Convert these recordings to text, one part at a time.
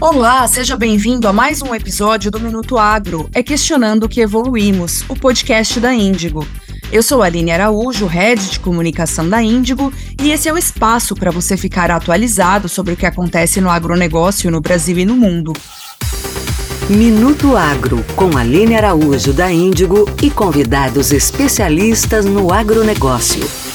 Olá, seja bem-vindo a mais um episódio do Minuto Agro, é Questionando o que Evoluímos, o podcast da Índigo. Eu sou a Aline Araújo, head de comunicação da Índigo, e esse é o espaço para você ficar atualizado sobre o que acontece no agronegócio no Brasil e no mundo. Minuto Agro, com Aline Araújo da Índigo e convidados especialistas no agronegócio.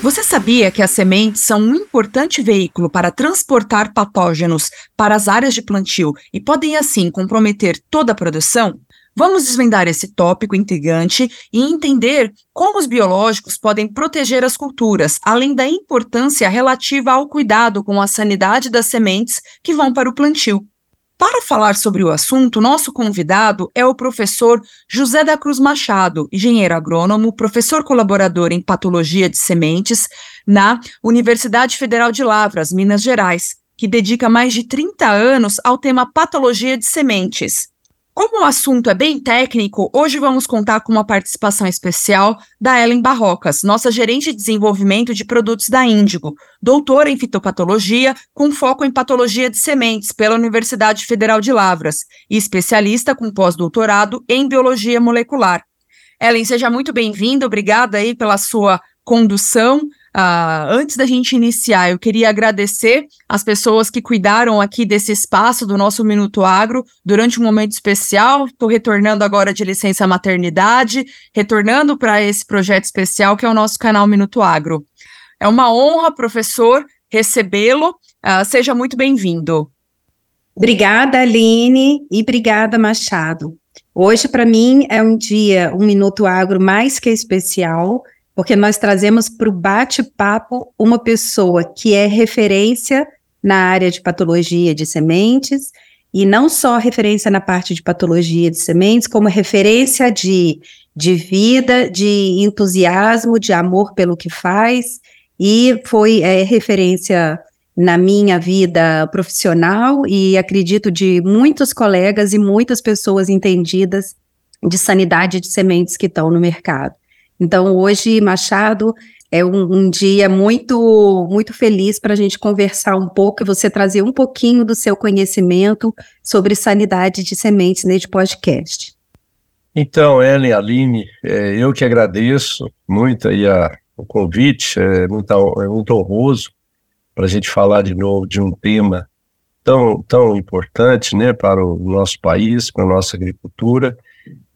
Você sabia que as sementes são um importante veículo para transportar patógenos para as áreas de plantio e podem, assim, comprometer toda a produção? Vamos desvendar esse tópico intrigante e entender como os biológicos podem proteger as culturas, além da importância relativa ao cuidado com a sanidade das sementes que vão para o plantio. Para falar sobre o assunto, nosso convidado é o professor José da Cruz Machado, engenheiro agrônomo, professor colaborador em patologia de sementes na Universidade Federal de Lavras, Minas Gerais, que dedica mais de 30 anos ao tema patologia de sementes. Como o assunto é bem técnico, hoje vamos contar com uma participação especial da Ellen Barrocas, nossa gerente de desenvolvimento de produtos da Índigo, doutora em fitopatologia, com foco em patologia de sementes pela Universidade Federal de Lavras e especialista com pós-doutorado em biologia molecular. Ellen, seja muito bem-vinda, obrigada aí pela sua condução Uh, antes da gente iniciar, eu queria agradecer as pessoas que cuidaram aqui desse espaço do nosso Minuto Agro durante um momento especial. Estou retornando agora de licença maternidade, retornando para esse projeto especial que é o nosso canal Minuto Agro. É uma honra, professor, recebê-lo. Uh, seja muito bem-vindo. Obrigada, Aline, e obrigada, Machado. Hoje, para mim, é um dia, um Minuto Agro mais que especial porque nós trazemos para o bate-papo uma pessoa que é referência na área de patologia de sementes, e não só referência na parte de patologia de sementes, como referência de, de vida, de entusiasmo, de amor pelo que faz, e foi é, referência na minha vida profissional e acredito de muitos colegas e muitas pessoas entendidas de sanidade de sementes que estão no mercado. Então, hoje, Machado, é um, um dia muito, muito feliz para a gente conversar um pouco e você trazer um pouquinho do seu conhecimento sobre sanidade de sementes neste podcast. Então, Ellen, Aline, é, eu que agradeço muito aí a, o convite, é muito, é muito honroso para a gente falar de novo de um tema tão, tão importante né, para o nosso país, para a nossa agricultura.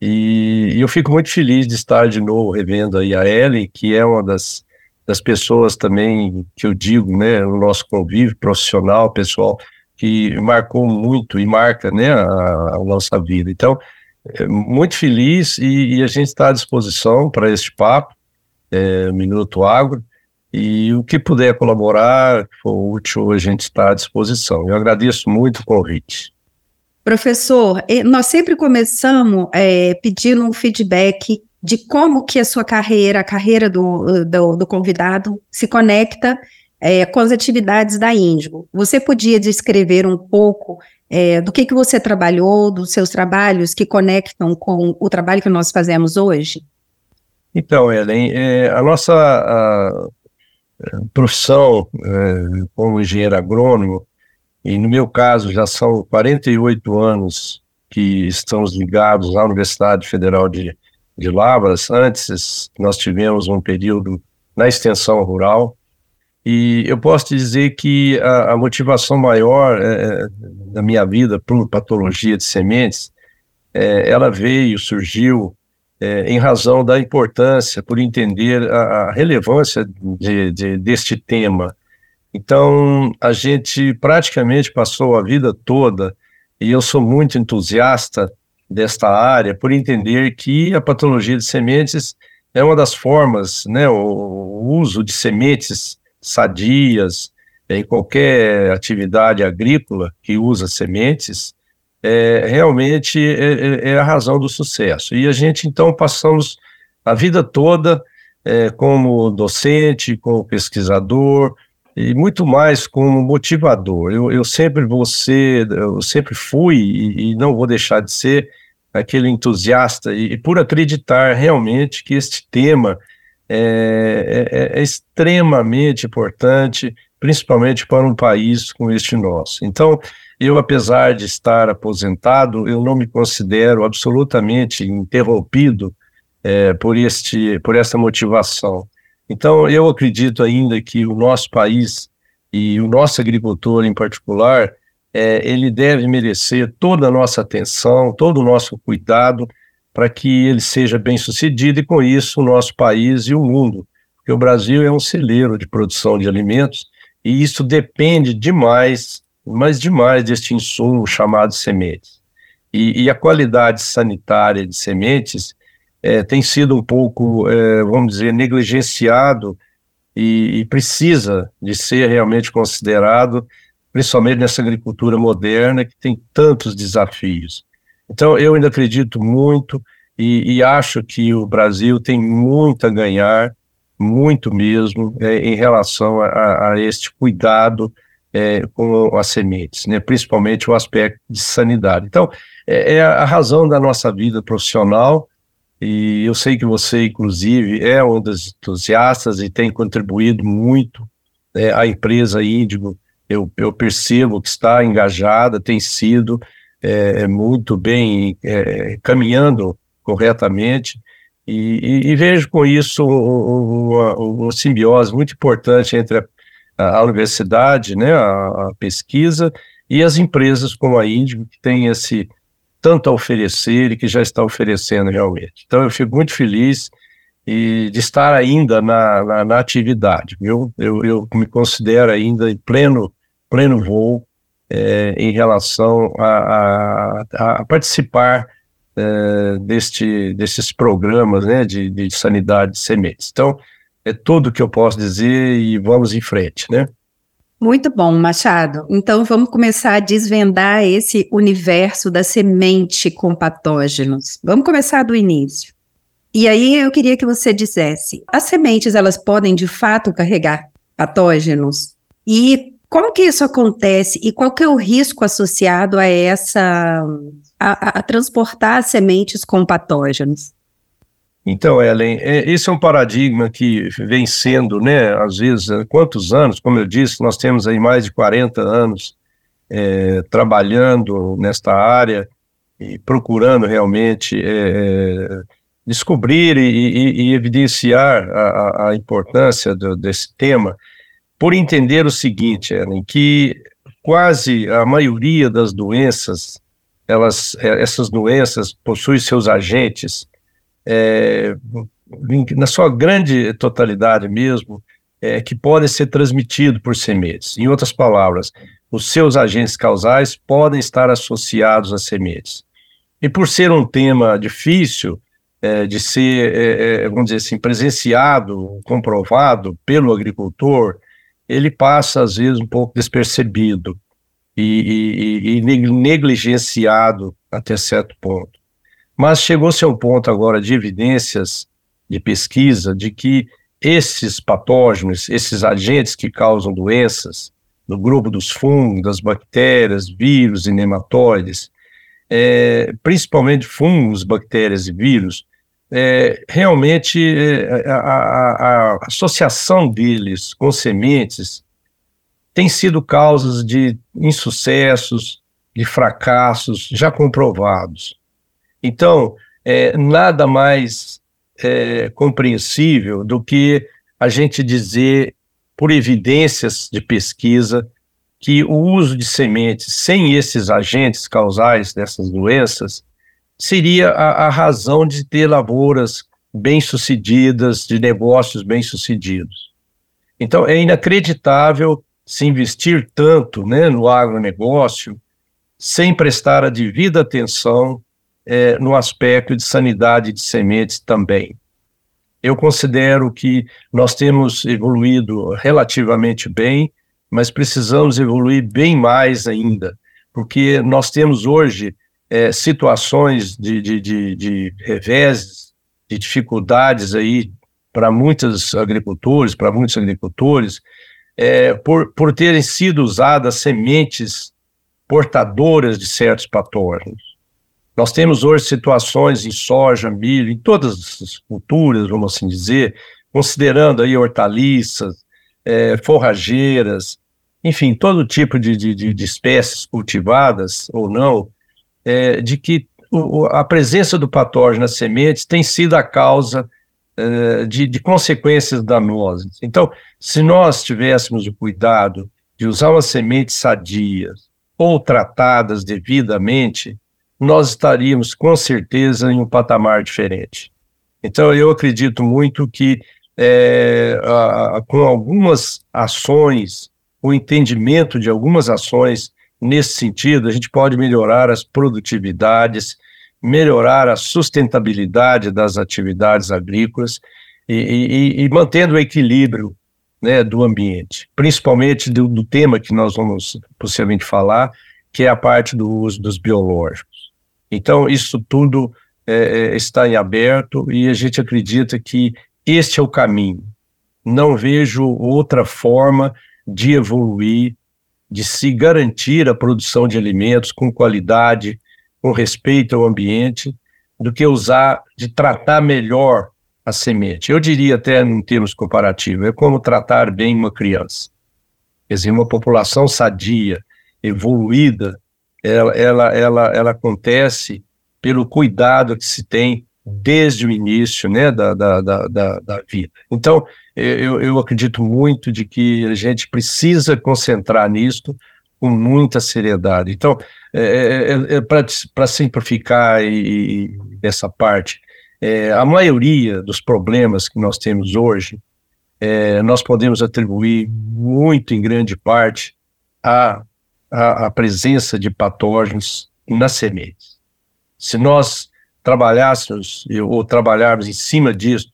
E, e, eu fico muito feliz de estar de novo revendo aí a Ellen, que é uma das, das pessoas também que eu digo, né, no nosso convívio profissional, pessoal, que marcou muito e marca, né, a, a nossa vida. Então, é, muito feliz e, e, a gente está à disposição para este papo, é, Minuto Agro, e o que puder colaborar, for útil, a gente está à disposição. Eu agradeço muito o convite. Professor, nós sempre começamos é, pedindo um feedback de como que a sua carreira, a carreira do, do, do convidado, se conecta é, com as atividades da Índigo. Você podia descrever um pouco é, do que, que você trabalhou, dos seus trabalhos que conectam com o trabalho que nós fazemos hoje? Então, Ellen, é, a nossa a, a profissão é, como engenheiro agrônomo, e no meu caso, já são 48 anos que estamos ligados à Universidade Federal de, de Lavras. Antes, nós tivemos um período na extensão rural. E eu posso dizer que a, a motivação maior é, é da minha vida por patologia de sementes, é, ela veio, surgiu é, em razão da importância, por entender a, a relevância de, de, deste tema então, a gente praticamente passou a vida toda, e eu sou muito entusiasta desta área, por entender que a patologia de sementes é uma das formas, né, o, uso de sementes sadias em qualquer atividade agrícola que usa sementes, é, realmente é, é, é a razão do sucesso. E a gente, então, passamos a vida toda é, como docente, como pesquisador, e muito mais como motivador. Eu, eu sempre vou ser, eu sempre fui e, e não vou deixar de ser aquele entusiasta e, e por acreditar realmente que este tema é, é, é, extremamente importante principalmente para um país como este nosso. Então, eu, apesar de estar aposentado, eu não me considero absolutamente interrompido é, por, este, por essa motivação. Então, eu acredito ainda que o nosso país e o nosso agricultor em particular, é, ele deve merecer toda a nossa atenção, todo o nosso cuidado para que ele seja bem sucedido e com isso o nosso país e o mundo, porque o Brasil é um celeiro de produção de alimentos e isso depende demais, mas demais deste insumo chamado sementes. E, e a qualidade sanitária de sementes é, tem sido um pouco, é, vamos dizer, negligenciado e, e, precisa de ser realmente considerado, principalmente nessa agricultura moderna que tem tantos desafios. Então, eu ainda acredito muito e, e acho que o Brasil tem muito a ganhar, muito mesmo, é, em relação a, a este cuidado é, com as sementes, né, principalmente o aspecto de sanidade. Então, é, é a razão da nossa vida profissional e eu sei que você, inclusive, é um dos entusiastas e tem contribuído muito é, à empresa Índigo. Eu, eu, percebo que está engajada, tem sido é, é muito bem é, caminhando corretamente. E, e, e, vejo com isso uma, uma, simbiose muito importante entre a, a universidade, né, a, a, pesquisa, e as empresas como a Índigo, que tem esse, tanto a oferecer e que já está oferecendo realmente. Então, eu fico muito feliz e de estar ainda na, na, na atividade, viu? Eu, eu, me considero ainda em pleno, pleno voo é, em relação a, a, a participar é, deste, desses programas né, de, de sanidade de sementes. Então, é tudo que eu posso dizer e vamos em frente, né? Muito bom, Machado. Então vamos começar a desvendar esse universo da semente com patógenos. Vamos começar do início. E aí eu queria que você dissesse: as sementes elas podem de fato carregar patógenos? E como que isso acontece e qual que é o risco associado a essa a, a transportar sementes com patógenos? Então, Ellen, é, esse é um paradigma que vem sendo, né, às vezes, quantos anos, como eu disse, nós temos aí mais de 40 anos é, trabalhando nesta área e procurando realmente é, é descobrir e, e, e evidenciar a, a importância do, desse tema, por entender o seguinte, Ellen, que quase a maioria das doenças, elas, é, essas doenças possuem seus agentes é, na sua grande totalidade mesmo, é, que podem ser transmitidos por sementes. Em outras palavras, os seus agentes causais podem estar associados às sementes. E por ser um tema difícil é, de ser, é, é vamos dizer assim, presenciado, comprovado pelo agricultor, ele passa, às vezes, um pouco despercebido e, e, e negligenciado até certo ponto. Mas chegou-se a um ponto agora de evidências de pesquisa de que esses patógenos, esses agentes que causam doenças, no grupo dos fungos, das bactérias, vírus e nematóides, é, principalmente fungos, bactérias e vírus, é, realmente é, a, a, a, associação deles com sementes tem sido causas de insucessos, de fracassos já comprovados. Então, é, nada mais é, compreensível do que a gente dizer, por evidências de pesquisa, que o uso de sementes sem esses agentes causais dessas doenças seria a, a razão de ter lavouras bem-sucedidas, de negócios bem-sucedidos. Então, é inacreditável se investir tanto né, no agronegócio sem prestar a devida atenção é, no aspecto de sanidade de sementes também. Eu considero que nós temos evoluído relativamente bem, mas precisamos evoluir bem mais ainda, porque nós temos hoje é, situações de, de, de, de reveses, de dificuldades aí para muitos agricultores, para muitos agricultores, é, por, por terem sido usadas sementes portadoras de certos patógenos. Nós temos hoje situações em soja, milho, em todas as culturas, vamos assim dizer, considerando aí hortaliças, é, forrageiras, enfim, todo tipo de, de, de espécies cultivadas ou não, é, de que o, a presença do patógeno nas sementes tem sido a causa é, de, de, consequências danosas. Então, se nós tivéssemos o cuidado de usar umas sementes sadias ou tratadas devidamente, nós estaríamos com certeza em um patamar diferente. Então, eu acredito muito que é, a, a, com algumas ações, o entendimento de algumas ações nesse sentido, a gente pode melhorar as produtividades, melhorar a sustentabilidade das atividades agrícolas e, e, e mantendo o equilíbrio né, do ambiente, principalmente do, do, tema que nós vamos possivelmente falar, que é a parte do uso dos biológicos. Então, isso tudo é, é está em aberto e a gente acredita que este é o caminho. Não vejo outra forma de evoluir, de se garantir a produção de alimentos com qualidade, com respeito ao ambiente, do que usar de tratar melhor a semente. Eu diria até em termos comparativos, é como tratar bem uma criança. Quer dizer, uma população sadia, evoluída, ela, ela, ela, ela acontece pelo cuidado que se tem desde o início né, da, da, da, da, vida. Então, eu, eu acredito muito de que a gente precisa concentrar nisto com muita seriedade. Então, é, é, é, é para simplificar e, e, essa parte, é, a maioria dos problemas que nós temos hoje, é, nós podemos atribuir muito em grande parte à, à, à presença de patógenos nas sementes. Se nós trabalhássemos ou trabalharmos em cima disso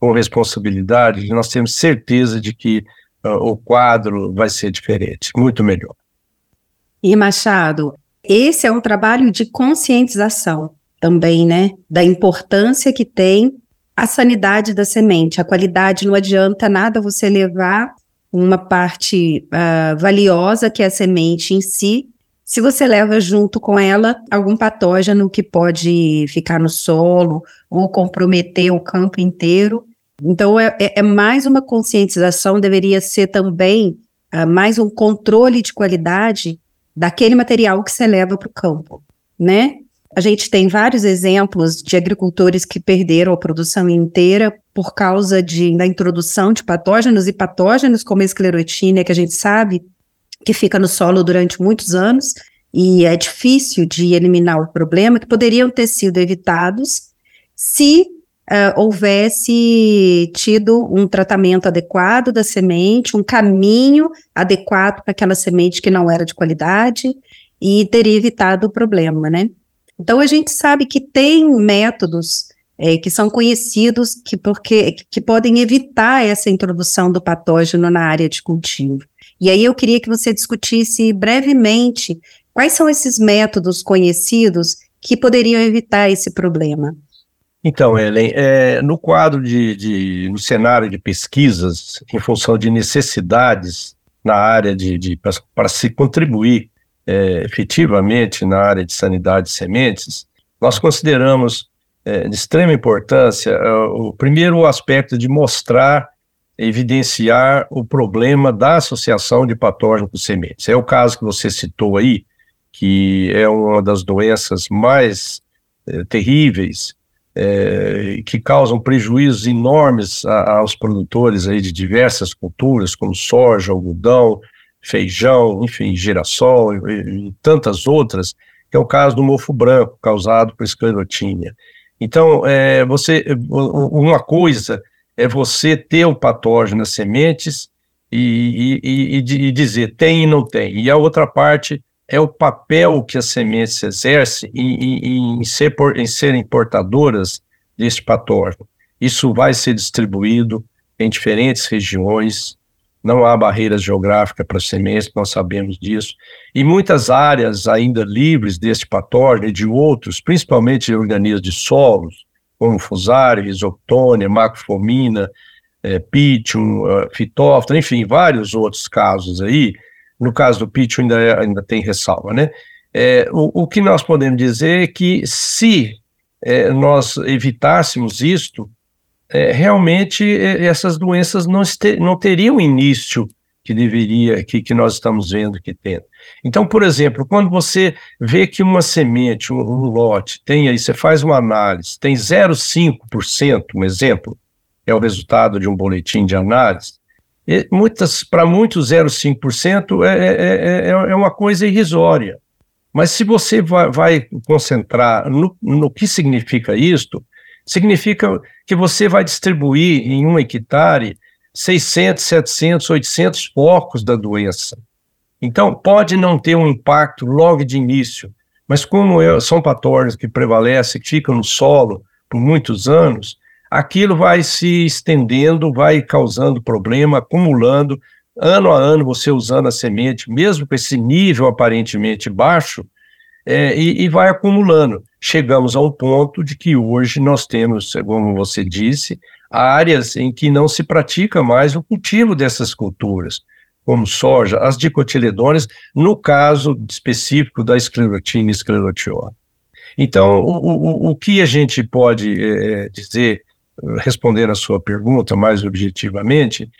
com responsabilidade, nós temos certeza de que uh, o quadro vai ser diferente, muito melhor. E Machado, esse é um trabalho de conscientização também, né, da importância que tem a sanidade da semente, a qualidade. Não adianta nada você levar uma parte uh, valiosa que é a semente em si, se você leva junto com ela algum patógeno que pode ficar no solo ou comprometer o campo inteiro. Então, é, é, é mais uma conscientização, deveria ser também uh, mais um controle de qualidade daquele material que você leva para o campo, né? A gente tem vários exemplos de agricultores que perderam a produção inteira por causa de, da introdução de patógenos e patógenos como a esclerotina, que a gente sabe que fica no solo durante muitos anos e é difícil de eliminar o problema, que poderiam ter sido evitados se uh, houvesse tido um tratamento adequado da semente, um caminho adequado para aquela semente que não era de qualidade e teria evitado o problema, né? Então a gente sabe que tem métodos é, que são conhecidos que, porque, que podem evitar essa introdução do patógeno na área de cultivo. E aí eu queria que você discutisse brevemente quais são esses métodos conhecidos que poderiam evitar esse problema. Então, Ellen, é, no quadro de, de, no cenário de pesquisas, em função de necessidades na área de, de para se contribuir é, efetivamente na área de sanidade de sementes, nós consideramos é, de extrema importância é, o primeiro aspecto de mostrar evidenciar o problema da associação de patógeno com sementes. É o caso que você citou aí, que é uma das doenças mais é, terríveis, é, que causam prejuízos enormes a, aos produtores aí de diversas culturas, como soja, algodão, feijão, enfim, girassol e, e tantas outras, que é o caso do mofo branco, causado por esclerotínia. Então, é, você, uma coisa é você ter o patógeno nas sementes e, e, e, e, dizer tem e não tem. E a outra parte é o papel que as sementes exercem em, em, ser, em serem portadoras desse patógeno. Isso vai ser distribuído em diferentes regiões, não há barreiras geográficas para sementes, nós sabemos disso. E muitas áreas ainda livres deste patógeno e de outros, principalmente organismos de solos, como fusário, risoctônia, macrofomina, é, pitium, fitóftora, enfim, vários outros casos aí. No caso do pitium ainda, é, ainda tem ressalva, né? É, o, o, que nós podemos dizer é que se é, nós evitássemos isto, é, realmente é, essas doenças não, não teriam início que deveria, que, que nós estamos vendo que tem. Então, por exemplo, quando você vê que uma semente, um, um lote, tem aí, você faz uma análise, tem 0,5%, um exemplo, é o resultado de um boletim de análise, muitas, para muitos 0,5% é, é, é, é uma coisa irrisória. Mas se você vai, vai concentrar no, no que significa isto, significa que você vai distribuir em um hectare 600, 700, 800 focos da doença. Então, pode não ter um impacto logo de início, mas como são patógenos que prevalecem, que ficam no solo por muitos anos, aquilo vai se estendendo, vai causando problema, acumulando, ano a ano você usando a semente, mesmo com esse nível aparentemente baixo, é, e, e, vai acumulando. Chegamos a um ponto de que hoje nós temos, como você disse, áreas em que não se pratica mais o cultivo dessas culturas, como soja, as dicotiledôneas, no caso específico da esclerotina e esclerotiona. Então, o, o, o que a gente pode é, dizer, respondendo a sua pergunta mais objetivamente,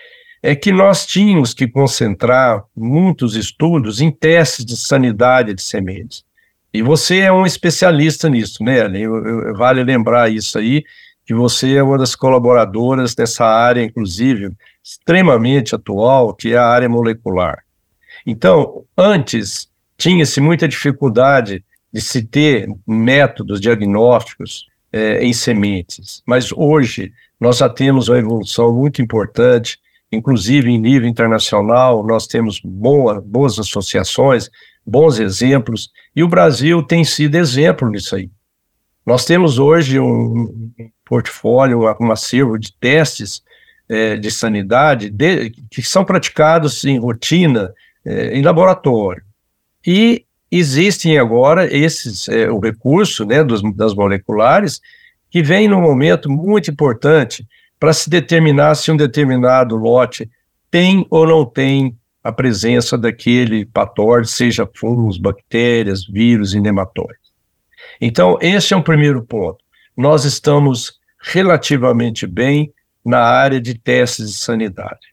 é que nós tínhamos que concentrar muitos estudos em testes de sanidade de sementes. E você é um especialista nisso, né, Vale lembrar isso aí, que você é uma das colaboradoras dessa área, inclusive, extremamente atual, que é a área molecular. Então, antes, tinha-se muita dificuldade de se ter métodos diagnósticos é, em sementes, mas hoje nós já temos uma evolução muito importante, inclusive em nível internacional, nós temos boa, boas associações, bons exemplos, e o Brasil tem sido exemplo nisso aí. Nós temos hoje um portfólio, um acervo de testes é, de sanidade de, que são praticados em rotina, é, em laboratório. E existem agora esses, é, o recurso né, dos, das moleculares, que vem num momento muito importante para se determinar se um determinado lote tem ou não tem a presença daquele patógeno, seja fungos, bactérias, vírus e nematóides. Então, esse é um primeiro ponto. Nós estamos relativamente bem na área de testes de sanidade.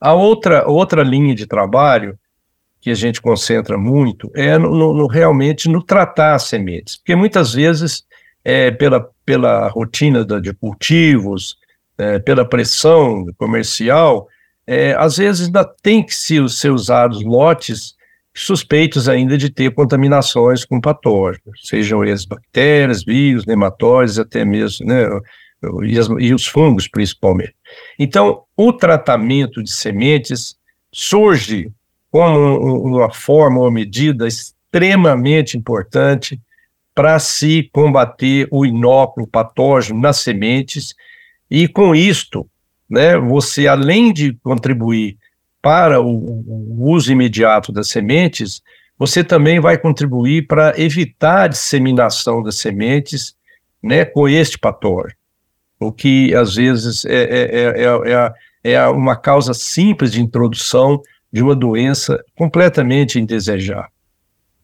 A outra, outra linha de trabalho que a gente concentra muito é no, no, realmente no tratar as sementes, porque muitas vezes, é, pela, pela rotina da, de cultivos, é, pela pressão comercial, é, às vezes ainda tem que se, ser usados lotes suspeitos ainda de ter contaminações com patógenos, sejam eles bactérias, vírus, nematóides, até mesmo, né, e, as, e os fungos principalmente. Então, o tratamento de sementes surge como uma forma ou medida extremamente importante para se combater o inóculo patógeno nas sementes, e com isto, né, você além de contribuir para o, o uso imediato das sementes, você também vai contribuir para evitar a disseminação das sementes né, com este patógeno, o que às vezes é, é, é, é, uma causa simples de introdução de uma doença completamente indesejável.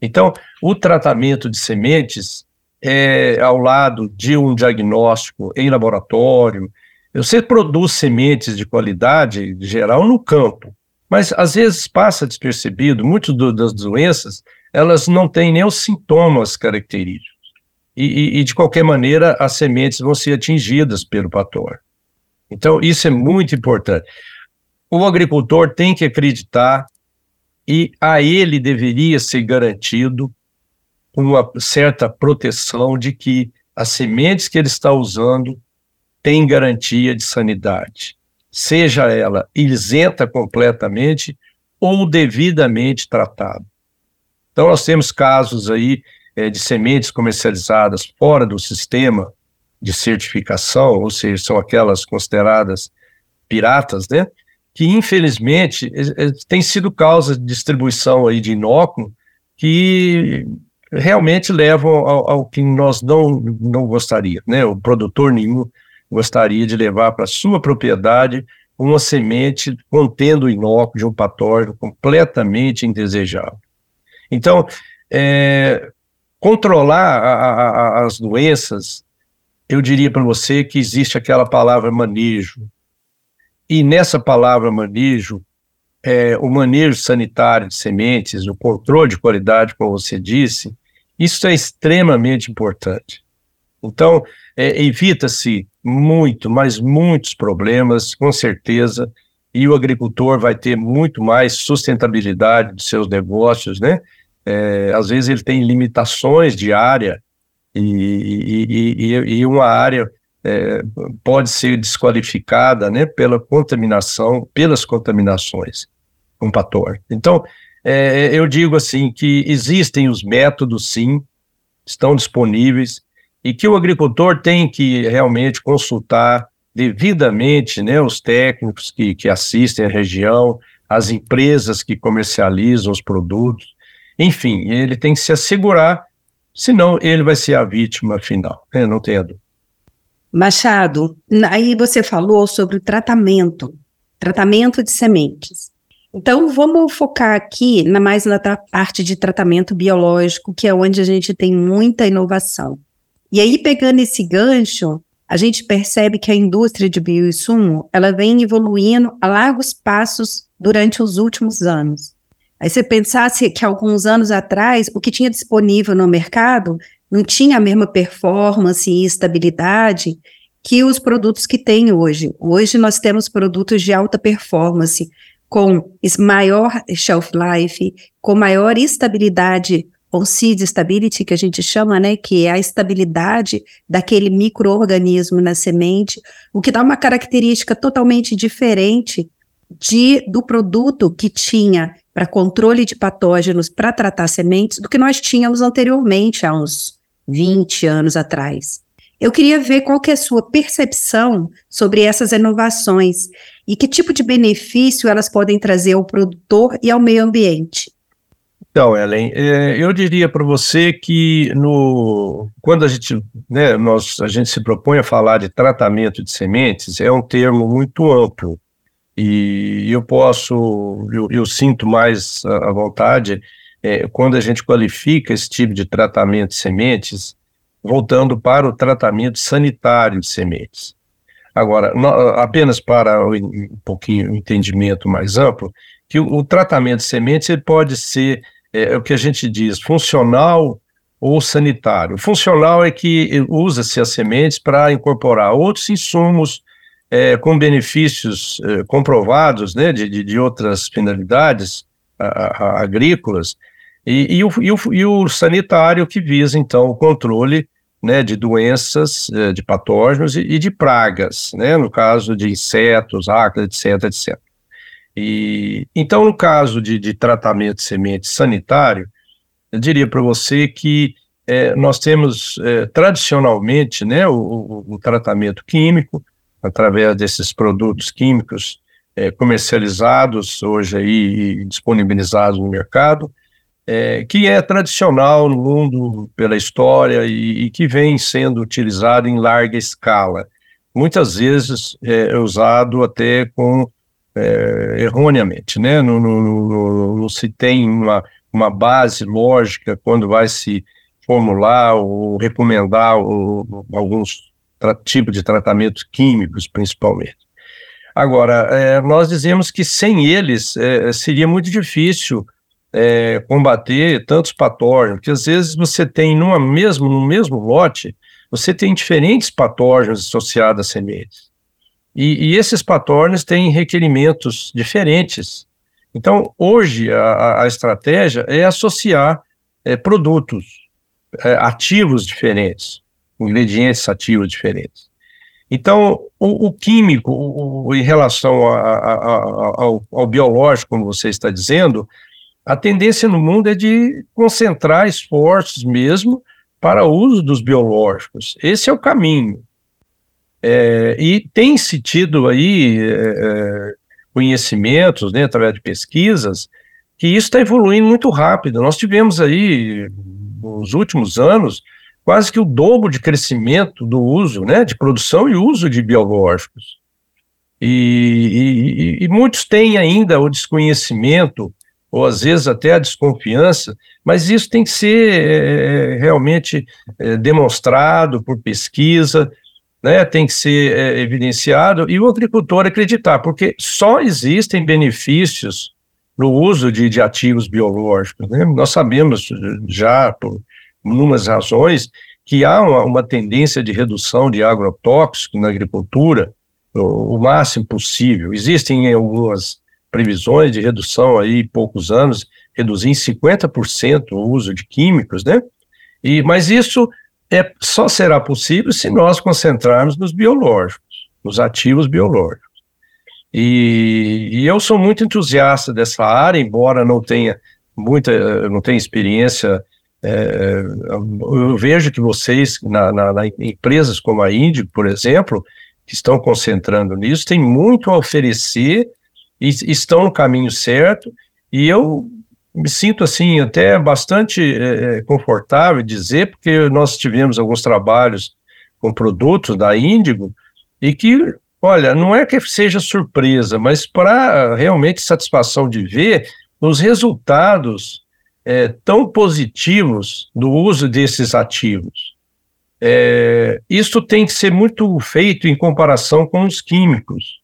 Então, o tratamento de sementes é ao lado de um diagnóstico em laboratório. Você produz sementes de qualidade geral no campo, mas às vezes passa despercebido, muitas das doenças, elas não têm nem os sintomas característicos. E, e, e, de qualquer maneira, as sementes vão ser atingidas pelo patógeno. Então, isso é muito importante. O agricultor tem que acreditar e a ele deveria ser garantido uma certa proteção de que as sementes que ele está usando têm garantia de sanidade seja ela isenta completamente ou devidamente tratada. Então, nós temos casos aí é, de sementes comercializadas fora do sistema de certificação, ou seja, são aquelas consideradas piratas, né? Que infelizmente é, é, tem sido causa de distribuição aí de inóculo que realmente levam ao, ao que nós não, não gostaríamos, né? O produtor nenhum gostaria de levar para sua propriedade uma semente contendo inóculo de um patógeno completamente indesejável. Então, é, controlar a, a, as doenças eu diria para você que existe aquela palavra manejo. E nessa palavra manejo, é, o manejo sanitário de sementes, o controle de qualidade, como você disse, isso é extremamente importante. Então, é, evita-se muito, mas muitos problemas, com certeza, e o agricultor vai ter muito mais sustentabilidade de seus negócios, né? É, às vezes ele tem limitações de área e, e, e, e uma área é, pode ser desqualificada, né, pela contaminação, pelas contaminações com patógeno. Então, é, eu digo assim que existem os métodos, sim, estão disponíveis e que o agricultor tem que realmente consultar devidamente né, os técnicos que, que assistem a região, as empresas que comercializam os produtos, enfim, ele tem que se assegurar, senão ele vai ser a vítima final, né, não tenha dúvida. Machado, aí você falou sobre o tratamento, tratamento de sementes. Então, vamos focar aqui na mais na parte de tratamento biológico, que é onde a gente tem muita inovação. E aí, pegando esse gancho, a gente percebe que a indústria de bioinsumo, ela vem evoluindo a largos passos durante os últimos anos. Aí você pensasse que alguns anos atrás, o que tinha disponível no mercado não tinha a mesma performance e estabilidade que os produtos que tem hoje. Hoje nós temos produtos de alta performance, com maior shelf life, com maior estabilidade seed stability, que a gente chama, né, que é a estabilidade daquele microorganismo na semente, o que dá uma característica totalmente diferente de do produto que tinha para controle de patógenos para tratar sementes do que nós tínhamos anteriormente, há uns 20 anos atrás. Eu queria ver qual que é a sua percepção sobre essas inovações e que tipo de benefício elas podem trazer ao produtor e ao meio ambiente. Então, Ellen, é, eu diria para você que no, quando a gente, né, nós, a gente se propõe a falar de tratamento de sementes, é um termo muito amplo. E eu posso, eu, eu sinto mais à vontade é, quando a gente qualifica esse tipo de tratamento de sementes, voltando para o tratamento sanitário de sementes. Agora, no, apenas para um pouquinho um entendimento mais amplo, que o, o tratamento de sementes ele pode ser é, é o que a gente diz, funcional ou sanitário. Funcional é que usa-se as sementes para incorporar outros insumos é, com benefícios é, comprovados né, de, de, outras finalidades a, a, agrícolas, e, e, o, e, o, e, o, sanitário que visa, então, o controle né, de doenças, é, de patógenos e, de pragas, né, no caso de insetos, ácaros, etc, etc. E, então, no caso de, de tratamento de semente sanitário, eu diria para você que é, nós temos é, tradicionalmente né, o, o, o, tratamento químico, através desses produtos químicos é, comercializados hoje aí e disponibilizados no mercado, é, que é tradicional no mundo pela história e, e, que vem sendo utilizado em larga escala. Muitas vezes é usado até com é, erroneamente, né? Não, não, se tem uma, uma base lógica quando vai se formular ou recomendar ou, alguns tipos de tratamentos químicos, principalmente. Agora, é, nós dizemos que sem eles é, seria muito difícil é, combater tantos patógenos, porque às vezes você tem numa mesmo, no mesmo lote, você tem diferentes patógenos associados a sementes. E, e esses patógenos têm requerimentos diferentes. Então, hoje, a, a estratégia é associar é, produtos é, ativos diferentes, ingredientes ativos diferentes. Então, o, o químico, o, o, em relação a, a, ao, ao biológico, como você está dizendo, a tendência no mundo é de concentrar esforços mesmo para o uso dos biológicos. Esse é o caminho. É, e tem-se tido aí é, é, conhecimentos, né, através de pesquisas, que isso está evoluindo muito rápido. Nós tivemos aí, nos últimos anos, quase que o dobro de crescimento do uso, né, de produção e uso de biológicos. E, e, e muitos têm ainda o desconhecimento ou às vezes até a desconfiança, mas isso tem que ser é, realmente é, demonstrado por pesquisa, né, tem que ser é, evidenciado e o agricultor acreditar, porque só existem benefícios no uso de, de ativos biológicos. Né? Nós sabemos já, por inúmeras razões, que há uma, uma, tendência de redução de agrotóxicos na agricultura o, o, máximo possível. Existem algumas previsões de redução aí em poucos anos, reduzir em 50% o uso de químicos, né? E, mas isso é, só será possível se nós concentrarmos nos biológicos, nos ativos biológicos. E, e, eu sou muito entusiasta dessa área, embora não tenha muita, não tenha experiência. É, eu vejo que vocês, na, na, na, empresas como a Índico, por exemplo, que estão concentrando nisso, têm muito a oferecer e estão no caminho certo. E eu me sinto assim até bastante é, é confortável dizer, porque nós tivemos alguns trabalhos com produtos da Índigo e que, olha, não é que seja surpresa, mas para realmente satisfação de ver os resultados é, tão positivos do uso desses ativos. É, isso tem que ser muito feito em comparação com os químicos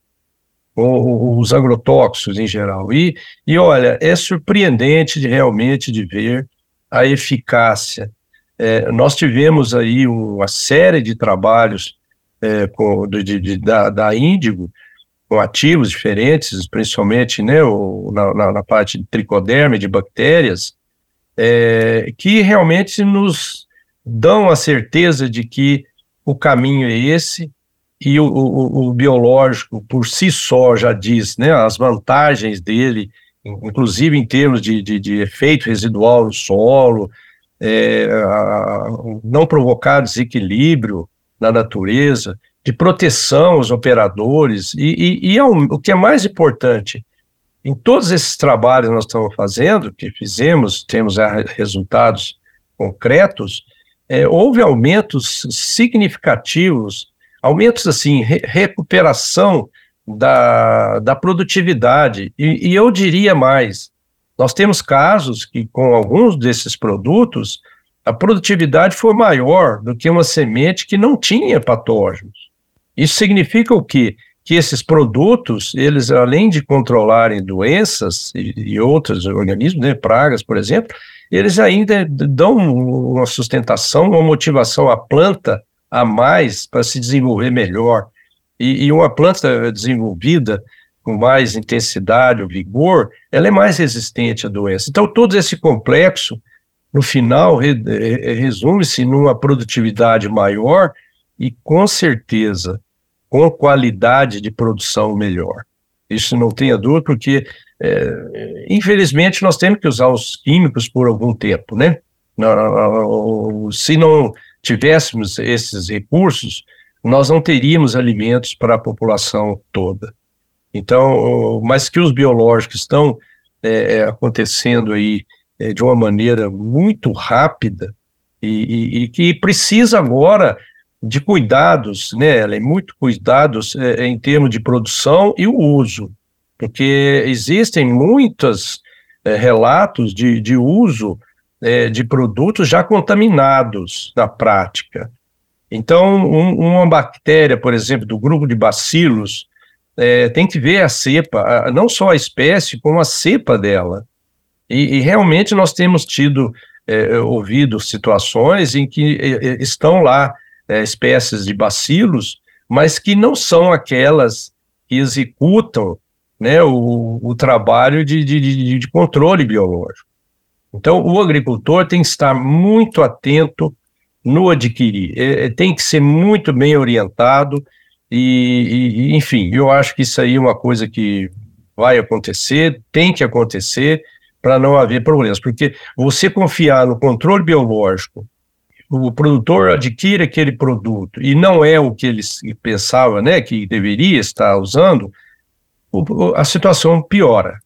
ou, os agrotóxicos em geral. E, e olha, é surpreendente de, realmente de ver a eficácia. É, nós tivemos aí uma série de trabalhos é, com, de, de, da, da Índigo, com ativos diferentes, principalmente né, o, na, na, parte de tricoderme, de bactérias, é, que realmente nos dão a certeza de que o caminho é esse, e o, o, o, biológico por si só já diz né, as vantagens dele, inclusive em termos de, de, de efeito residual no solo, é, a, não provocar desequilíbrio na natureza, de proteção aos operadores, e, e, e é um, o que é mais importante, em todos esses trabalhos que nós estamos fazendo, que fizemos, temos resultados concretos, é, houve aumentos significativos aumentos assim, re recuperação da, da produtividade. E, e eu diria mais: nós temos casos que, com alguns desses produtos, a produtividade foi maior do que uma semente que não tinha patógenos. Isso significa o quê? Que esses produtos, eles além de controlarem doenças e, e outros organismos, né, pragas, por exemplo, eles ainda dão uma sustentação, uma motivação à planta a mais para se desenvolver melhor. E, e uma planta desenvolvida com mais intensidade ou vigor, ela é mais resistente à doença. Então, todo esse complexo, no final, re, resume-se numa produtividade maior e, com certeza, com qualidade de produção melhor. Isso não tenha dúvida, porque, é, infelizmente, nós temos que usar os químicos por algum tempo, né? Se não tivéssemos esses recursos, nós não teríamos alimentos para a população toda. Então, mas que os biológicos estão é, é, acontecendo aí é, de uma maneira muito rápida e, e, e, que precisa agora de cuidados, né, muito cuidados é, em termos de produção e o uso, porque existem muitos é, relatos de, de uso é, de produtos já contaminados na prática. Então, um, uma bactéria, por exemplo, do grupo de bacilos, é, tem que ver a cepa, não só a espécie, como a cepa dela. E, e realmente nós temos tido, é, ouvido situações em que é, é, estão lá é, espécies de bacilos, mas que não são aquelas que executam né, o, o trabalho de, de, de controle biológico. Então, o agricultor tem que estar muito atento no adquirir, é, é, tem que ser muito bem orientado, e, e, enfim, eu acho que isso aí é uma coisa que vai acontecer, tem que acontecer, para não haver problemas, porque você confiar no controle biológico, o produtor adquire aquele produto e não é o que ele pensava, né, que deveria estar usando, a situação piora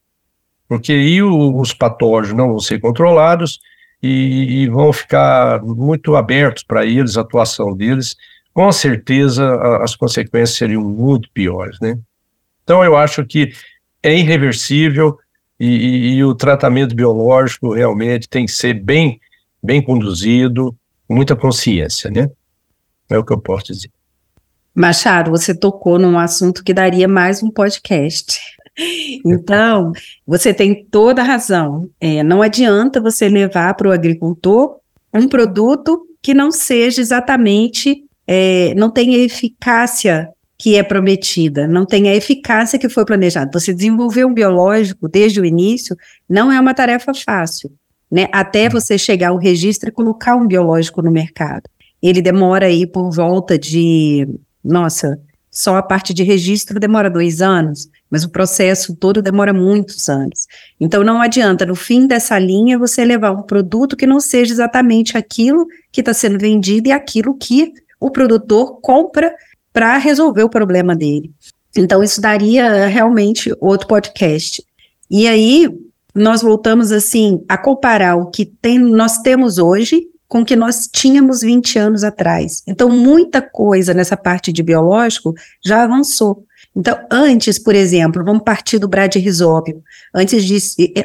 porque aí os patógenos não vão ser controlados e, e vão ficar muito abertos para eles, a atuação deles. Com certeza, a, as consequências seriam muito piores, né? Então, eu acho que é irreversível, e, e, e, o tratamento biológico realmente tem que ser bem, bem conduzido, com muita consciência, né? É o que eu posso dizer. Machado, você tocou num assunto que daria mais um podcast. Então, você tem toda a razão. É, não adianta você levar para o agricultor um produto que não seja exatamente, é, não tenha eficácia que é prometida, não tem a eficácia que foi planejada. Você desenvolver um biológico desde o início não é uma tarefa fácil, né? Até você chegar ao registro e colocar um biológico no mercado. Ele demora aí por volta de, nossa, só a parte de registro demora dois anos, mas o processo todo demora muitos anos. Então não adianta, no fim dessa linha, você levar um produto que não seja exatamente aquilo que está sendo vendido e aquilo que o produtor compra para resolver o problema dele. Então, isso daria realmente outro podcast. E aí, nós voltamos assim a comparar o que tem, nós temos hoje com o que nós tínhamos 20 anos atrás. Então, muita coisa nessa parte de biológico já avançou. Então, antes, por exemplo, vamos partir do bradyrhizóbio. Antes de,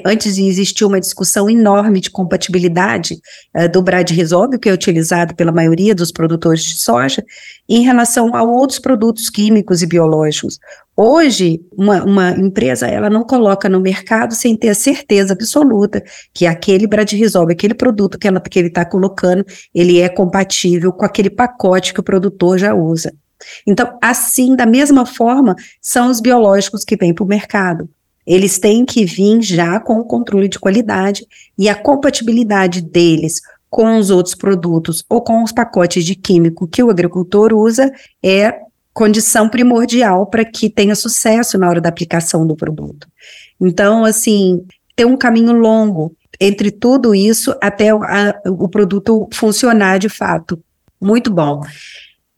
antes de existir uma discussão enorme de compatibilidade uh, do bradyrhizóbio, que é utilizado pela maioria dos produtores de soja, em relação a outros produtos químicos e biológicos. Hoje, uma, uma empresa, ela não coloca no mercado sem ter a certeza absoluta que aquele bradyrhizóbio, aquele produto que, ela, que ele está colocando, ele é compatível com aquele pacote que o produtor já usa. Então, assim, da mesma forma, são os biológicos que vêm para o mercado. Eles têm que vir já com o controle de qualidade e a compatibilidade deles com os outros produtos ou com os pacotes de químico que o agricultor usa é condição primordial para que tenha sucesso na hora da aplicação do produto. Então, assim, tem um caminho longo entre tudo isso até a, o produto funcionar de fato. Muito bom.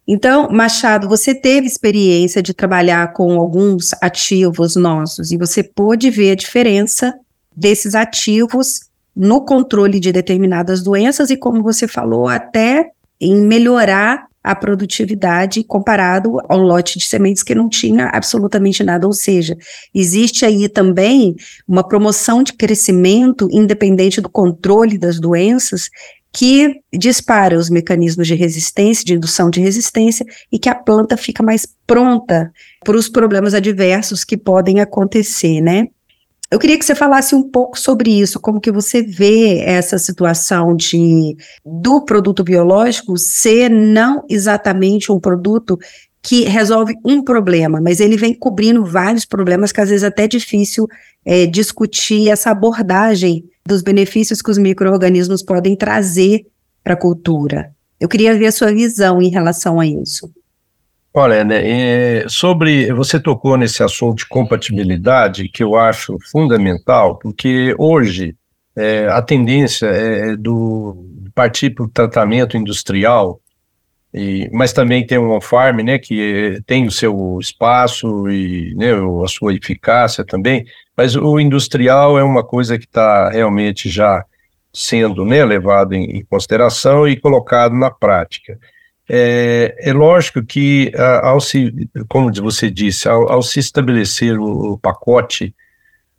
Então, Machado, você teve experiência de trabalhar com alguns ativos nossos e você pôde ver a diferença desses ativos no controle de determinadas doenças e, como você falou, até em melhorar a produtividade comparado ao lote de sementes que não tinha absolutamente nada. Ou seja, existe aí também uma promoção de crescimento independente do controle das doenças que dispara os mecanismos de resistência, de indução de resistência, e que a planta fica mais pronta para os problemas adversos que podem acontecer, né? Eu queria que você falasse um pouco sobre isso, como que você vê essa situação de do produto biológico ser não exatamente um produto que resolve um problema, mas ele vem cobrindo vários problemas que às vezes é até difícil é, discutir essa abordagem dos benefícios que os micro-organismos podem trazer para a cultura. Eu queria ver a sua visão em relação a isso. Olha, né, é, sobre você tocou nesse assunto de compatibilidade que eu acho fundamental, porque hoje é, a tendência é do partir para o tratamento industrial, e, mas também tem um farm, né, que tem o seu espaço e né, a sua eficácia também, mas o industrial é uma coisa que está realmente já sendo né, levado em, em, consideração e colocado na prática. É, é lógico que, ao se, como você disse, ao, ao se estabelecer o, o pacote,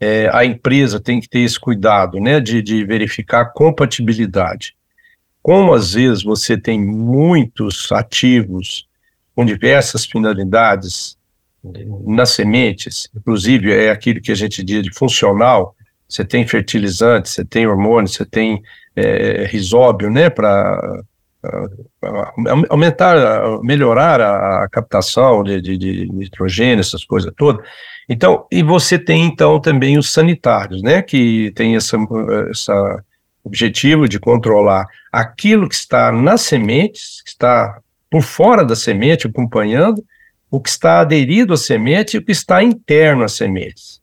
é, a empresa tem que ter esse cuidado né, de, de verificar a compatibilidade. Como às vezes você tem muitos ativos com diversas finalidades, nas sementes, inclusive é aquilo que a gente diz de funcional, você tem fertilizante, você tem hormônio, você tem é, risóbio, né, para aumentar, melhorar a, a captação de, de, de, nitrogênio, essas coisas todas. Então, e você tem então também os sanitários, né, que tem essa, essa objetivo de controlar aquilo que está nas sementes, que está por fora da semente, acompanhando, o que está aderido à semente e o que está interno às sementes.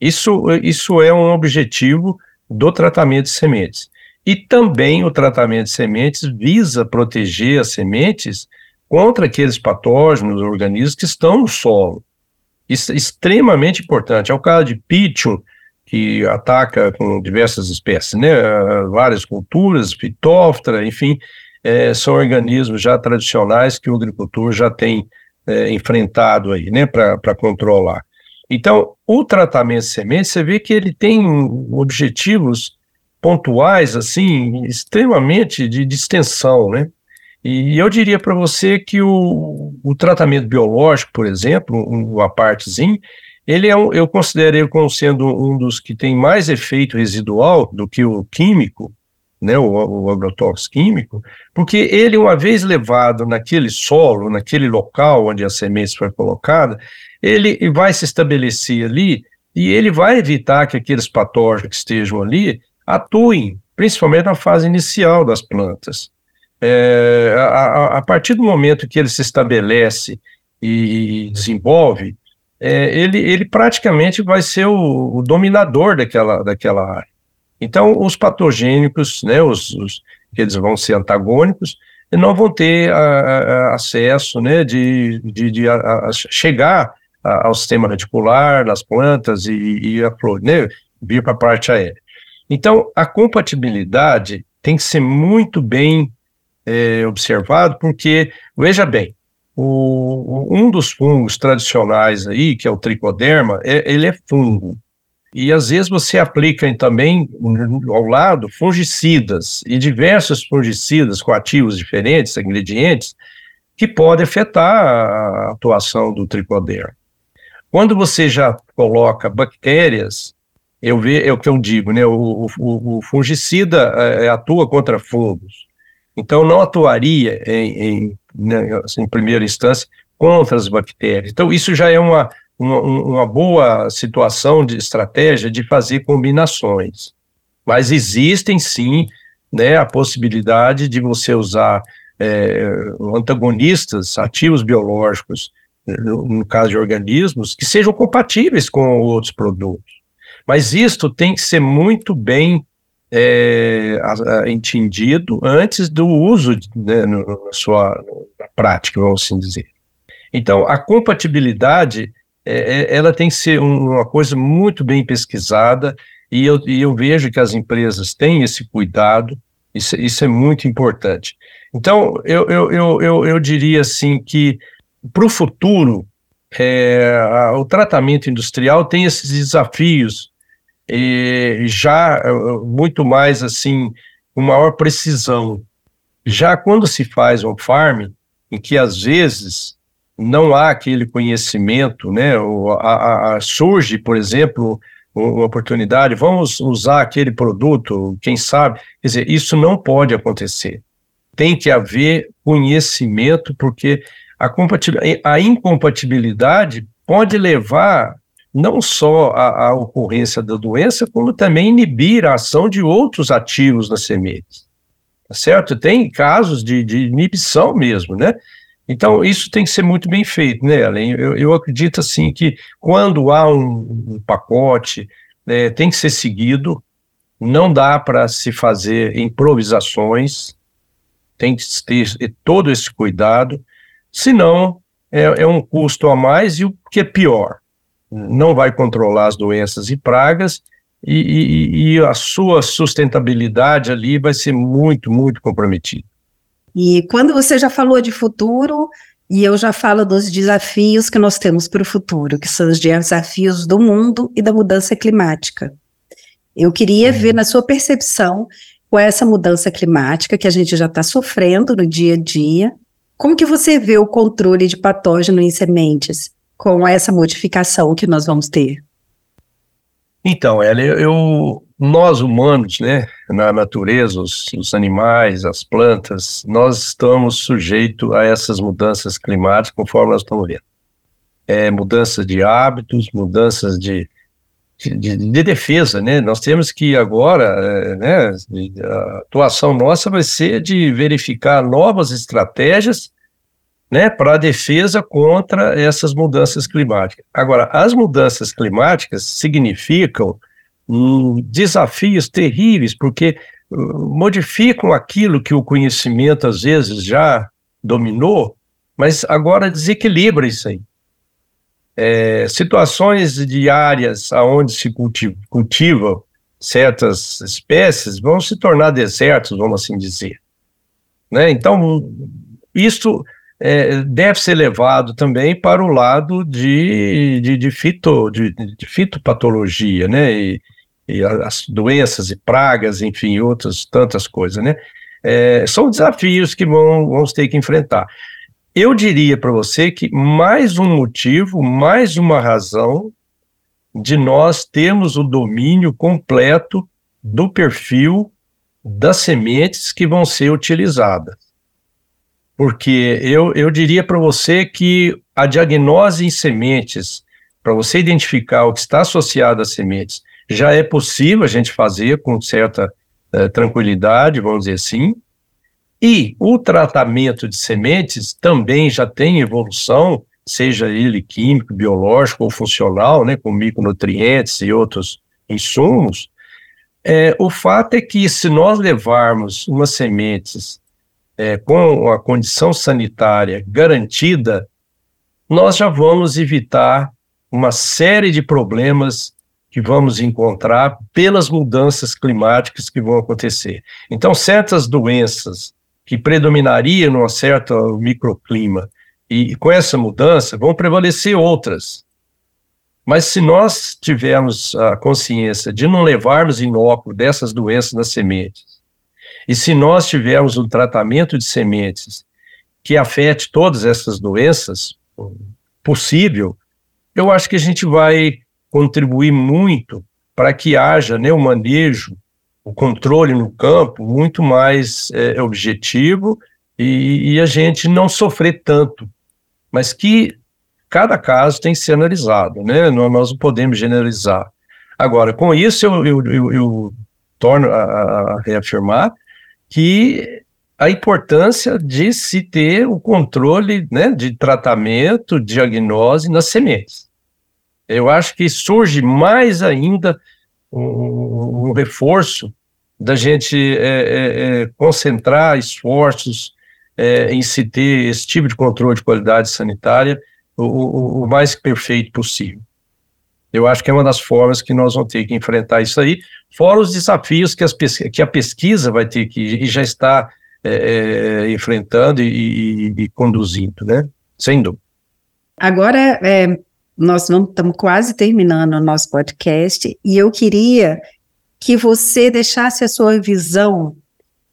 Isso, isso é um objetivo do tratamento de sementes. E também o tratamento de sementes visa proteger as sementes contra aqueles patógenos, organismos que estão no solo. Isso é extremamente importante. É o caso de Pitchum, que ataca com diversas espécies, né? várias culturas, Phytophthora, enfim, é, são organismos já tradicionais que o agricultor já tem é, enfrentado aí, né, para controlar. Então, o tratamento de semente, você vê que ele tem objetivos pontuais, assim, extremamente de, de extensão, né? E eu diria para você que o, o, tratamento biológico, por exemplo, uma partezinha, ele é um, eu considero ele como sendo um dos que tem mais efeito residual do que o químico, né, o, o agrotóxico químico, porque ele, uma vez levado naquele solo, naquele local onde a semente foi colocada, ele vai se estabelecer ali e ele vai evitar que aqueles patógenos que estejam ali atuem, principalmente na fase inicial das plantas. É, a, a, partir do momento que ele se estabelece e desenvolve, é, ele, ele praticamente vai ser o, o, dominador daquela, daquela área. Então, os patogênicos, né, os, os, que eles vão ser antagônicos, não vão ter a, a, acesso né, de, de, de a, chegar ao sistema reticular, nas plantas e, e a flor, né, vir para a parte aérea. Então, a compatibilidade tem que ser muito bem é, observado, porque, veja bem, o, um dos fungos tradicionais aí, que é o tricoderma, é, ele é fungo. E às vezes você aplica também ao lado fungicidas e diversos fungicidas com ativos diferentes, ingredientes, que podem afetar a atuação do tricoderma. Quando você já coloca bactérias, eu ve, é o que eu digo, né? O, o, o fungicida é, atua contra fungos. Então, não atuaria em, em, né, assim, em primeira instância contra as bactérias. Então, isso já é uma, uma, uma boa situação de estratégia de fazer combinações. Mas existem sim né, a possibilidade de você usar é, antagonistas, ativos biológicos, no, no, caso de organismos, que sejam compatíveis com outros produtos. Mas isto tem que ser muito bem é, entendido antes do uso né, no, na sua na prática, vamos assim dizer. Então, a compatibilidade, é, é, ela tem que ser uma coisa muito bem pesquisada, e eu, e eu vejo que as empresas têm esse cuidado, isso, isso é muito importante. Então, eu, eu, eu, eu, eu diria assim que, para o futuro, é, a, o tratamento industrial tem esses desafios já eh, muito mais assim, com maior precisão. Já quando se faz um farm, em que às vezes não há aquele conhecimento, né? O, a, a, surge, por exemplo, uma oportunidade, vamos usar aquele produto, quem sabe? Quer dizer, isso não pode acontecer. Tem que haver conhecimento, porque a, a incompatibilidade pode levar não só a, a, ocorrência da doença, como também inibir a ação de outros ativos nas sementes. Tá certo? Tem casos de, de inibição mesmo, né? Então, isso tem que ser muito bem feito, né, Ellen? Eu, eu acredito, assim, que quando há um, um pacote, né, tem que ser seguido, não dá para se fazer improvisações, tem que ter todo esse cuidado, senão é, é um custo a mais e o que é pior, não vai controlar as doenças e pragas, e, e, e, a sua sustentabilidade ali vai ser muito, muito comprometida. E quando você já falou de futuro, e eu já falo dos desafios que nós temos para o futuro, que são os desafios do mundo e da mudança climática. Eu queria uhum. ver na sua percepção com essa mudança climática que a gente já está sofrendo no dia a dia, como que você vê o controle de patógeno em sementes? Com essa modificação que nós vamos ter? Então, ela, eu, nós humanos, né, na natureza, os, os, animais, as plantas, nós estamos sujeitos a essas mudanças climáticas conforme nós estamos vendo. É, mudança de hábitos, mudanças de, de, de, defesa, né? Nós temos que agora, é, né, a atuação nossa vai ser de verificar novas estratégias né, para a defesa contra essas mudanças climáticas. Agora, as mudanças climáticas significam um, desafios terríveis, porque uh, modificam aquilo que o conhecimento às vezes já dominou, mas agora desequilibra isso aí. É, situações de áreas onde se cultiva, cultivam certas espécies vão se tornar desertos, vamos assim dizer. Né? Então, isso é, deve ser levado também para o lado de, de, de, fito, de, de fitopatologia, né? E, e, as doenças e pragas, enfim, outras tantas coisas, né? É, são desafios que vão, vamos ter que enfrentar. Eu diria para você que mais um motivo, mais uma razão de nós termos o domínio completo do perfil das sementes que vão ser utilizadas. Porque eu, eu diria para você que a diagnose em sementes, para você identificar o que está associado às sementes, já é possível a gente fazer com certa uh, tranquilidade, vamos dizer assim. E o tratamento de sementes também já tem evolução, seja ele químico, biológico ou funcional, né, com micronutrientes e outros insumos. É, o fato é que se nós levarmos umas sementes é, com a condição sanitária garantida, nós já vamos evitar uma série de problemas que vamos encontrar pelas mudanças climáticas que vão acontecer. Então, certas doenças que predominariam num certo microclima e com essa mudança vão prevalecer outras. Mas se nós tivermos a consciência de não levarmos inóculo dessas doenças nas sementes, e se nós tivermos um tratamento de sementes que afete todas essas doenças possível, eu acho que a gente vai contribuir muito para que haja né, o manejo, o controle no campo muito mais é, objetivo e, e, a gente não sofrer tanto, mas que cada caso tem que ser analisado, né? Nós, não podemos generalizar. Agora, com isso, eu, eu, eu, eu torno a, a reafirmar que a importância de se ter o controle né, de tratamento, diagnose nas sementes. Eu acho que surge mais ainda um, um reforço da gente é, é, é, concentrar esforços é, em se ter esse tipo de controle de qualidade sanitária o, o, o, mais perfeito possível. Eu acho que é uma das formas que nós vamos ter que enfrentar isso aí, fora os desafios que, as, que a pesquisa vai ter que, e já está é, é, enfrentando e, e, e, conduzindo, né? Sem dúvida. Agora, é, nós estamos quase terminando o nosso podcast e eu queria que você deixasse a sua visão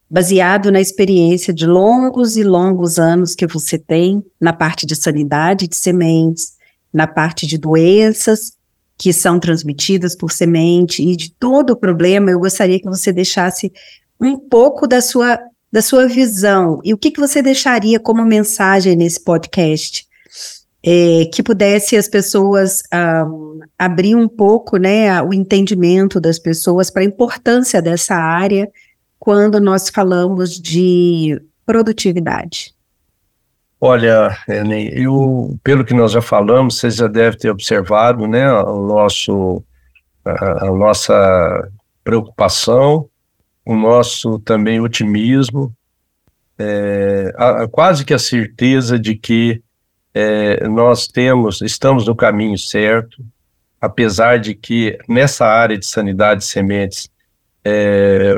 baseado na experiência de longos e longos anos que você tem na parte de sanidade de sementes, na parte de doenças que são transmitidas por semente e de todo o problema, eu gostaria que você deixasse um pouco da sua da sua visão e o que, que você deixaria como mensagem nesse podcast é, que pudesse as pessoas um, abrir um pouco né, o entendimento das pessoas para a importância dessa área quando nós falamos de produtividade. Olha, Ellen, eu, pelo que nós já falamos, você já deve ter observado né, o nosso, a, a nossa preocupação, o nosso também otimismo, é, a, quase que a certeza de que é, nós temos, estamos no caminho certo, apesar de que nessa área de sanidade de sementes é,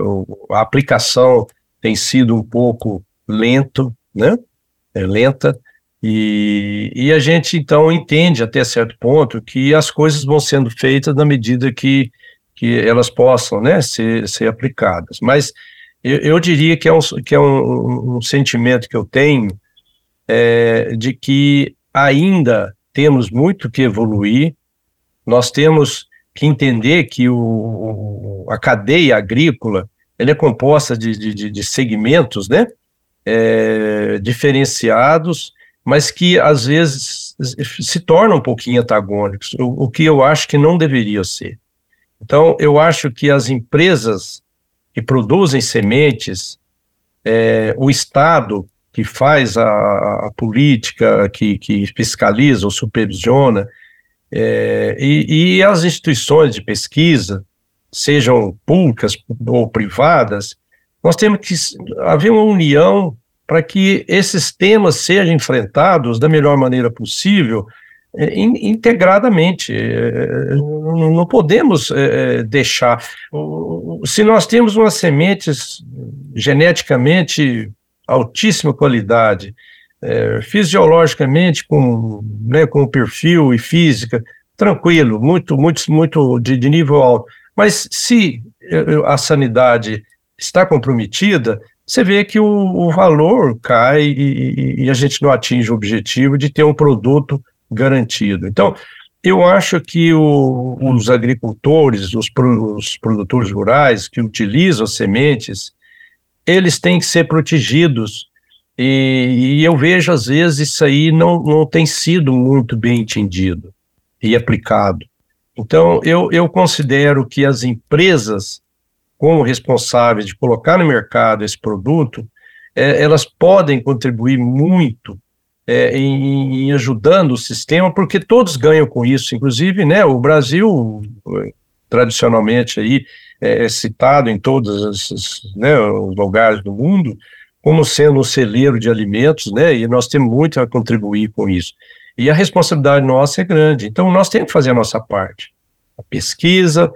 a aplicação tem sido um pouco lento, né? É lenta, e, e a gente então entende até certo ponto que as coisas vão sendo feitas na medida que, que elas possam né, ser, ser aplicadas. Mas eu, eu diria que é, um, que é um, um sentimento que eu tenho é, de que ainda temos muito que evoluir, nós temos que entender que o, a cadeia agrícola ela é composta de, de, de segmentos né, é, diferenciados, mas que às vezes se tornam um pouquinho antagônicos, o, o que eu acho que não deveria ser. Então, eu acho que as empresas que produzem sementes, é, o Estado que faz a, a política, que, que, fiscaliza ou supervisiona, é, e, e, as instituições de pesquisa, sejam públicas ou privadas, nós temos que haver uma união para que esses temas sejam enfrentados da melhor maneira possível, é, integradamente. É, não podemos é, deixar. Se nós temos umas sementes geneticamente altíssima qualidade, é, fisiologicamente, com, né, com perfil e física, tranquilo, muito, muito, muito de, de nível alto. Mas se a sanidade está comprometida, você vê que o, o valor cai e, e, a gente não atinge o objetivo de ter um produto garantido. Então, eu acho que o, os agricultores, os, os, produtores rurais que utilizam sementes, eles têm que ser protegidos. E, e, eu vejo, às vezes, isso aí não, não tem sido muito bem entendido e aplicado. Então, eu, eu considero que as empresas, como responsáveis de colocar no mercado esse produto, é, elas podem contribuir muito é, em, em, ajudando o sistema, porque todos ganham com isso. Inclusive, né, o Brasil, tradicionalmente aí, é, é citado em todos os, né, os lugares do mundo como sendo um celeiro de alimentos, né, e nós temos muito a contribuir com isso. E a responsabilidade nossa é grande. Então, nós temos que fazer a nossa parte. A pesquisa,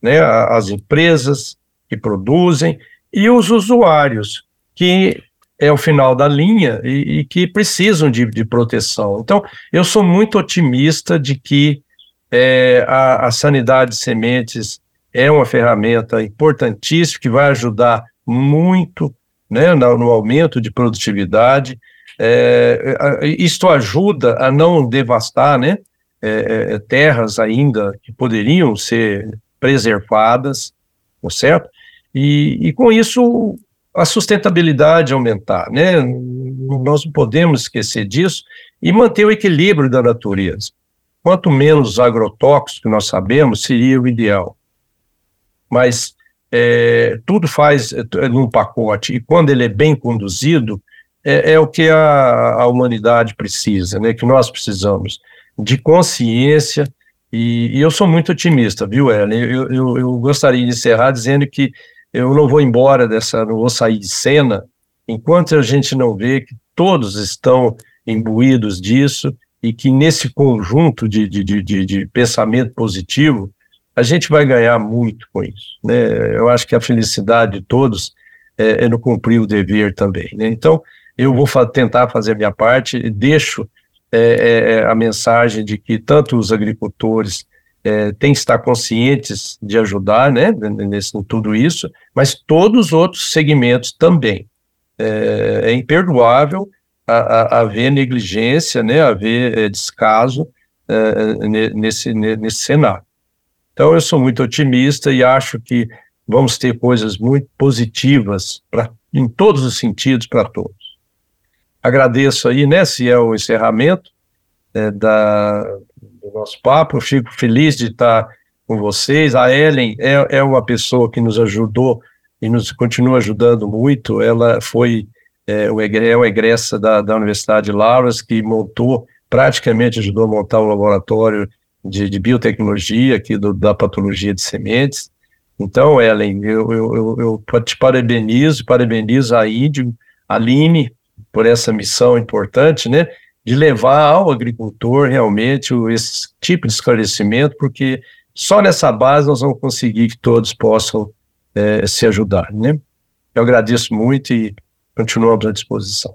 né, as empresas que produzem e os usuários, que é o final da linha e, e que precisam de, de, proteção. Então, eu sou muito otimista de que é, a, a sanidade de sementes é uma ferramenta importantíssima que vai ajudar muito né, no, no aumento de produtividade é, isto ajuda a não devastar né, é, é, terras ainda que poderiam ser preservadas, certo? E, e com isso a sustentabilidade aumentar, né? Nós não podemos esquecer disso e manter o equilíbrio da natureza. Quanto menos agrotóxicos nós sabemos, seria o ideal. Mas é, tudo faz é, num pacote, e quando ele é bem conduzido, é, é o que a, a, humanidade precisa, né, que nós precisamos, de consciência, e, e eu sou muito otimista, viu, Ellen? Eu, eu, eu, gostaria de encerrar dizendo que eu não vou embora dessa, não vou sair de cena, enquanto a gente não vê que todos estão imbuídos disso, e que nesse conjunto de, de, de, de pensamento positivo, a gente vai ganhar muito com isso. Né? Eu acho que a felicidade de todos é, é no cumprir o dever também. Né? Então, eu vou fa tentar fazer a minha parte, deixo é, é, é, a mensagem de que tanto os agricultores é, têm que estar conscientes de ajudar, né, nesse, em tudo isso, mas todos os outros segmentos também. É, é imperdoável haver negligência, né, haver é, descaso é, nesse, nesse cenário. Então, eu sou muito otimista e acho que vamos ter coisas muito positivas pra, em todos os sentidos para todos. Agradeço aí, né, se é o encerramento é, da, do nosso papo. Eu fico feliz de estar com vocês. A Ellen é, é uma pessoa que nos ajudou e nos continua ajudando muito. Ela foi é, é uma egressa da, da Universidade de Lavras, que montou, praticamente ajudou a montar o um laboratório de, de, biotecnologia aqui do, da patologia de sementes. Então, Ellen, eu, eu, eu, eu te parabenizo, parabenizo a Índio, a Aline, por essa missão importante, né, de levar ao agricultor realmente esse tipo de esclarecimento, porque só nessa base nós vamos conseguir que todos possam é, se ajudar, né. Eu agradeço muito e continuamos à disposição.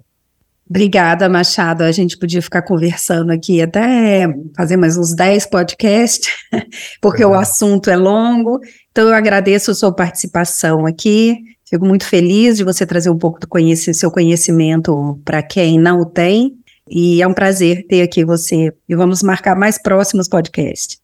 Obrigada, Machado. A gente podia ficar conversando aqui até fazer mais uns 10 podcasts, porque é. o assunto é longo. Então, eu agradeço a sua participação aqui. Fico muito feliz de você trazer um pouco do conhecimento, seu conhecimento para quem não o tem. E é um prazer ter aqui você. E vamos marcar mais próximos podcasts.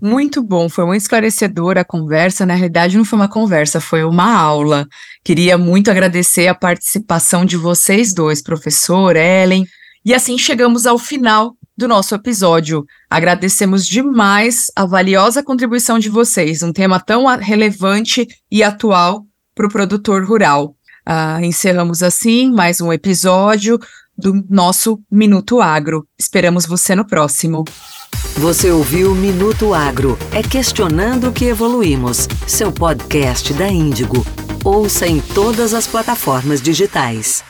Muito bom, foi uma esclarecedora a conversa. Na realidade, não foi uma conversa, foi uma aula. Queria muito agradecer a participação de vocês dois, professor, Ellen. E assim chegamos ao final do nosso episódio. Agradecemos demais a valiosa contribuição de vocês, um tema tão relevante e atual para o produtor rural. Uh, encerramos assim mais um episódio do nosso Minuto Agro. Esperamos você no próximo. Você ouviu Minuto Agro? É questionando que evoluímos. Seu podcast da Índigo. Ouça em todas as plataformas digitais.